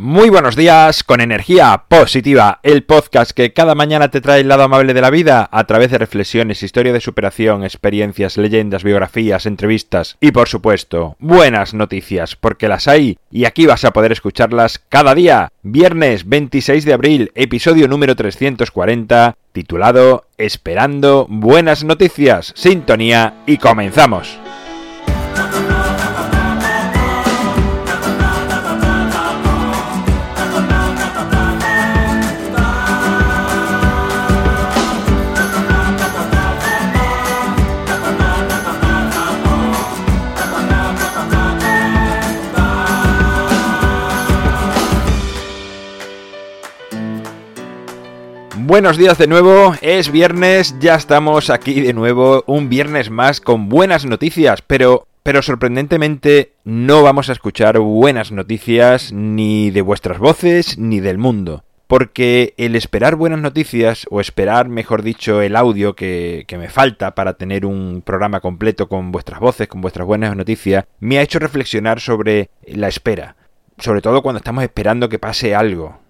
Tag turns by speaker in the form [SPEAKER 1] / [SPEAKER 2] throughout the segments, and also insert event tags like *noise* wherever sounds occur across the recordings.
[SPEAKER 1] Muy buenos días con energía positiva, el podcast que cada mañana te trae el lado amable de la vida a través de reflexiones, historia de superación, experiencias, leyendas, biografías, entrevistas y por supuesto buenas noticias porque las hay y aquí vas a poder escucharlas cada día. Viernes 26 de abril, episodio número 340, titulado Esperando buenas noticias, sintonía y comenzamos. Buenos días de nuevo, es viernes, ya estamos aquí de nuevo, un viernes más con buenas noticias, pero pero sorprendentemente no vamos a escuchar buenas noticias ni de vuestras voces ni del mundo. Porque el esperar buenas noticias, o esperar, mejor dicho, el audio que, que, me falta para tener un programa completo con vuestras voces, con vuestras buenas noticias, me ha hecho reflexionar sobre la espera. Sobre todo cuando estamos esperando que pase algo.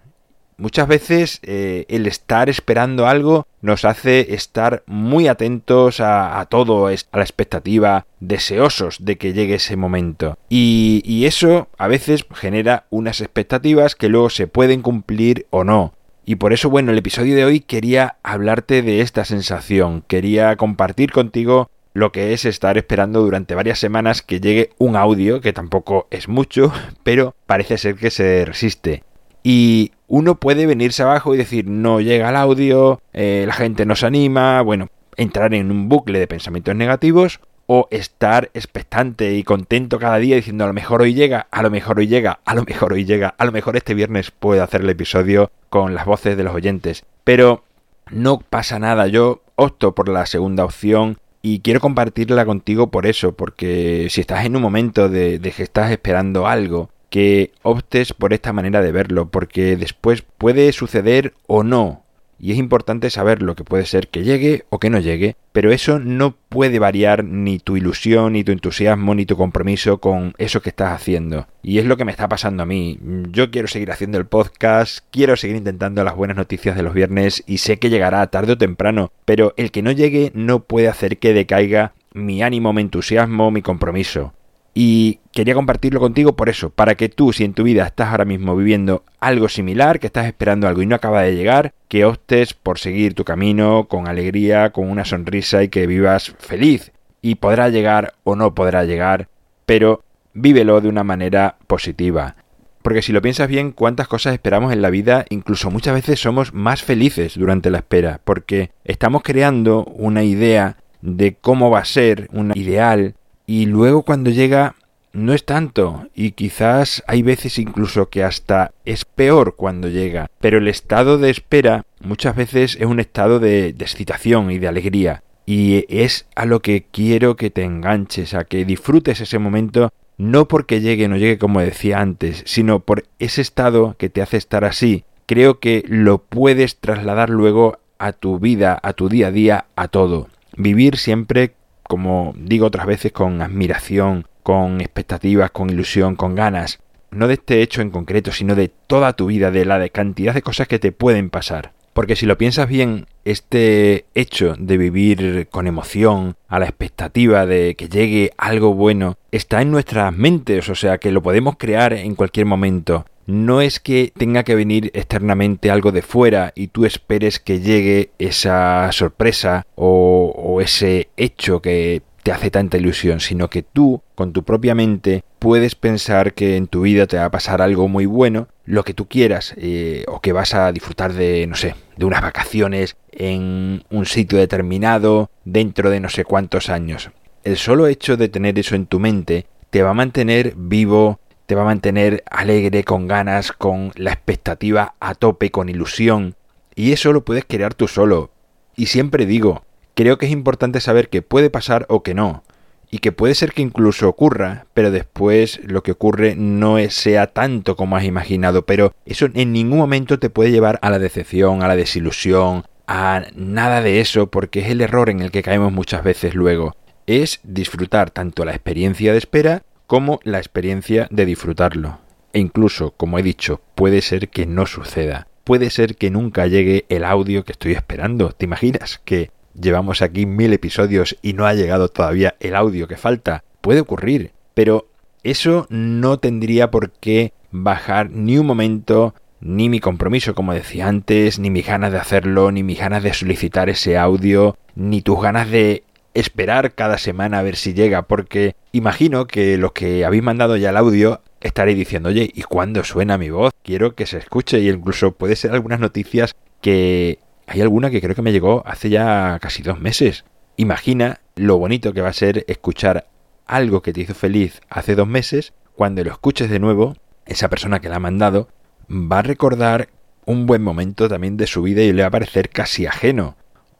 [SPEAKER 1] Muchas veces eh, el estar esperando algo nos hace estar muy atentos a, todo, a la expectativa, deseosos de que llegue ese momento. Y, y eso a veces genera unas expectativas que luego se pueden cumplir o no. Y por eso, bueno, el episodio de hoy quería hablarte de esta sensación, quería compartir contigo lo que es estar esperando durante varias semanas que llegue un audio, que tampoco es mucho, *laughs* pero parece ser que se resiste. Y uno puede venirse abajo y decir no llega el audio, eh, la gente nos anima, bueno, entrar en un bucle de pensamientos negativos o estar expectante y contento cada día diciendo a lo mejor hoy llega, a lo mejor hoy llega, a lo mejor hoy llega, a lo mejor este viernes puedo hacer el episodio con las voces de los oyentes. Pero no pasa nada, yo opto por la segunda opción y quiero compartirla contigo por eso, porque si estás en un momento de que estás esperando algo que optes por esta manera de verlo, porque después puede suceder o no. Y es importante saber lo que puede ser que llegue o que no llegue, pero eso no puede variar ni tu ilusión, ni tu entusiasmo, ni tu compromiso con eso que estás haciendo. Y es lo que me está pasando a mí. Yo quiero seguir haciendo el podcast, quiero seguir intentando las buenas noticias de los viernes y sé que llegará tarde o temprano, pero el que no llegue no puede hacer que decaiga mi ánimo, mi entusiasmo, mi compromiso. Y quería compartirlo contigo por eso, para que tú, si en tu vida estás ahora mismo viviendo algo similar, que estás esperando algo y no acaba de llegar, que optes por seguir tu camino con alegría, con una sonrisa y que vivas feliz. Y podrá llegar o no podrá llegar, pero vívelo de una manera positiva. Porque si lo piensas bien, cuántas cosas esperamos en la vida, incluso muchas veces somos más felices durante la espera, porque estamos creando una idea de cómo va a ser, un ideal, y luego cuando llega no es tanto y quizás hay veces incluso que hasta es peor cuando llega, pero el estado de espera muchas veces es un estado de, excitación y de alegría y es a lo que quiero que te enganches, a que disfrutes ese momento no porque llegue o no llegue como decía antes, sino por ese estado que te hace estar así. Creo que lo puedes trasladar luego a tu vida, a tu día a día, a todo. Vivir siempre como digo otras veces, con admiración, con expectativas, con ilusión, con ganas. No de este hecho en concreto, sino de toda tu vida, de la de cantidad de cosas que te pueden pasar. Porque si lo piensas bien, este hecho de vivir con emoción, a la expectativa de que llegue algo bueno, está en nuestras mentes, o sea que lo podemos crear en cualquier momento no es que tenga que venir externamente algo de fuera y tú esperes que llegue esa sorpresa o, ese hecho que te hace tanta ilusión, sino que tú, con tu propia mente, puedes pensar que en tu vida te va a pasar algo muy bueno, lo que tú quieras, eh, o que vas a disfrutar de, no sé, de unas vacaciones en un sitio determinado dentro de no sé cuántos años. El solo hecho de tener eso en tu mente te va a mantener vivo, te va a mantener alegre, con ganas, con la expectativa a tope, con ilusión. Y eso lo puedes crear tú solo. Y siempre digo, creo que es importante saber que puede pasar o que no. Y que puede ser que incluso ocurra, pero después lo que ocurre no sea tanto como has imaginado. Pero eso en ningún momento te puede llevar a la decepción, a la desilusión, a nada de eso, porque es el error en el que caemos muchas veces luego. Es disfrutar tanto la experiencia de espera como la experiencia de disfrutarlo. E incluso, como he dicho, puede ser que no suceda. Puede ser que nunca llegue el audio que estoy esperando. ¿Te imaginas que llevamos aquí mil episodios y no ha llegado todavía el audio que falta? Puede ocurrir, pero eso no tendría por qué bajar ni un momento ni mi compromiso, como decía antes, ni mis ganas de hacerlo, ni mis ganas de solicitar ese audio, ni tus ganas de esperar cada semana a ver si llega, porque imagino que los que habéis mandado ya el audio estaréis diciendo, oye, ¿y cuándo suena mi voz? Quiero que se escuche y incluso puede ser algunas noticias que hay alguna que creo que me llegó hace ya casi dos meses. Imagina lo bonito que va a ser escuchar algo que te hizo feliz hace dos meses, cuando lo escuches de nuevo, esa persona que la ha mandado va a recordar un buen momento también de su vida y le va a parecer casi ajeno.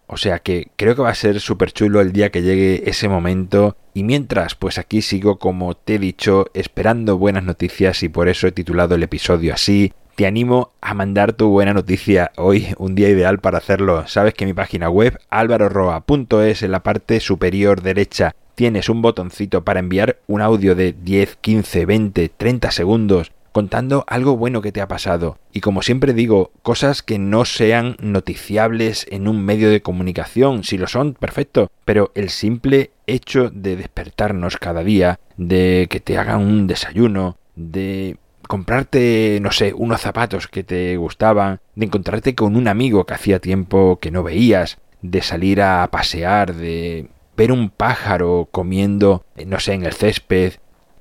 [SPEAKER 1] O sea que creo que va a ser súper chulo el día que llegue ese momento. Y mientras, pues aquí sigo como te he dicho, esperando buenas noticias y por eso he titulado el episodio así. Te animo a mandar tu buena noticia hoy, un día ideal para hacerlo. Sabes que mi página web, alvaroroa.es, en la parte superior derecha, tienes un botoncito para enviar un audio de 10, 15, 20, 30 segundos contando algo bueno que te ha pasado. Y como siempre digo, cosas que no sean noticiables en un medio de comunicación. Si lo son, perfecto. Pero el simple hecho de despertarnos cada día, de que te hagan un desayuno, de comprarte, no sé, unos zapatos que te gustaban, de encontrarte con un amigo que hacía tiempo que no veías, de salir a pasear, de ver un pájaro comiendo, no sé, en el césped,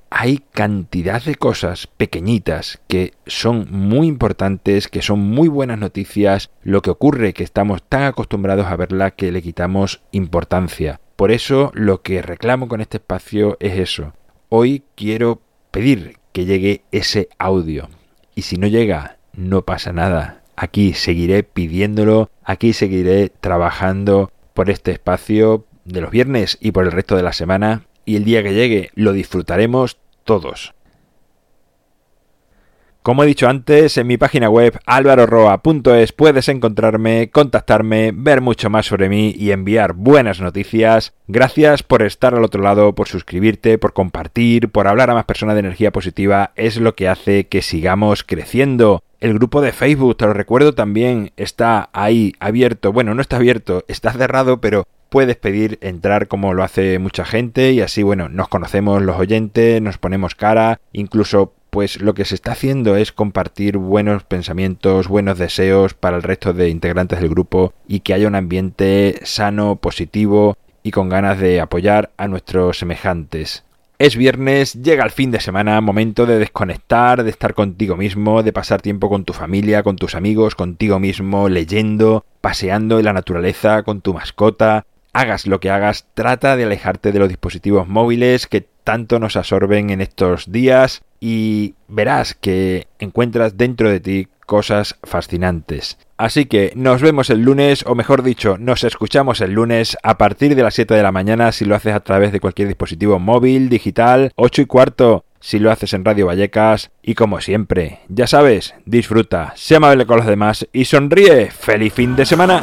[SPEAKER 1] hay cantidad de cosas pequeñitas que son muy importantes, que son muy buenas noticias. Lo que ocurre que estamos tan acostumbrados a verla que le quitamos importancia. Por eso lo que reclamo con este espacio es eso. Hoy quiero pedir que llegue ese audio. Y si no llega, no pasa nada. Aquí seguiré pidiéndolo, aquí seguiré trabajando por este espacio de los viernes y por el resto de la semana y el día que llegue lo disfrutaremos todos. Como he dicho antes, en mi página web alvaroroa.es puedes encontrarme, contactarme, ver mucho más sobre mí y enviar buenas noticias. Gracias por estar al otro lado, por suscribirte, por compartir, por hablar a más personas de energía positiva. Es lo que hace que sigamos creciendo. El grupo de Facebook, te lo recuerdo también, está ahí abierto. Bueno, no está abierto, está cerrado, pero puedes pedir entrar como lo hace mucha gente y así, bueno, nos conocemos los oyentes, nos ponemos cara, incluso pues lo que se está haciendo es compartir buenos pensamientos, buenos deseos para el resto de integrantes del grupo y que haya un ambiente sano, positivo y con ganas de apoyar a nuestros semejantes. Es viernes, llega el fin de semana, momento de desconectar, de estar contigo mismo, de pasar tiempo con tu familia, con tus amigos, contigo mismo, leyendo, paseando en la naturaleza, con tu mascota, hagas lo que hagas, trata de alejarte de los dispositivos móviles que tanto nos absorben en estos días y verás que encuentras dentro de ti cosas fascinantes. Así que nos vemos el lunes, o mejor dicho, nos escuchamos el lunes a partir de las 7 de la mañana si lo haces a través de cualquier dispositivo móvil, digital, 8 y cuarto si lo haces en Radio Vallecas y como siempre, ya sabes, disfruta, sea amable con los demás y sonríe. ¡Feliz fin de semana!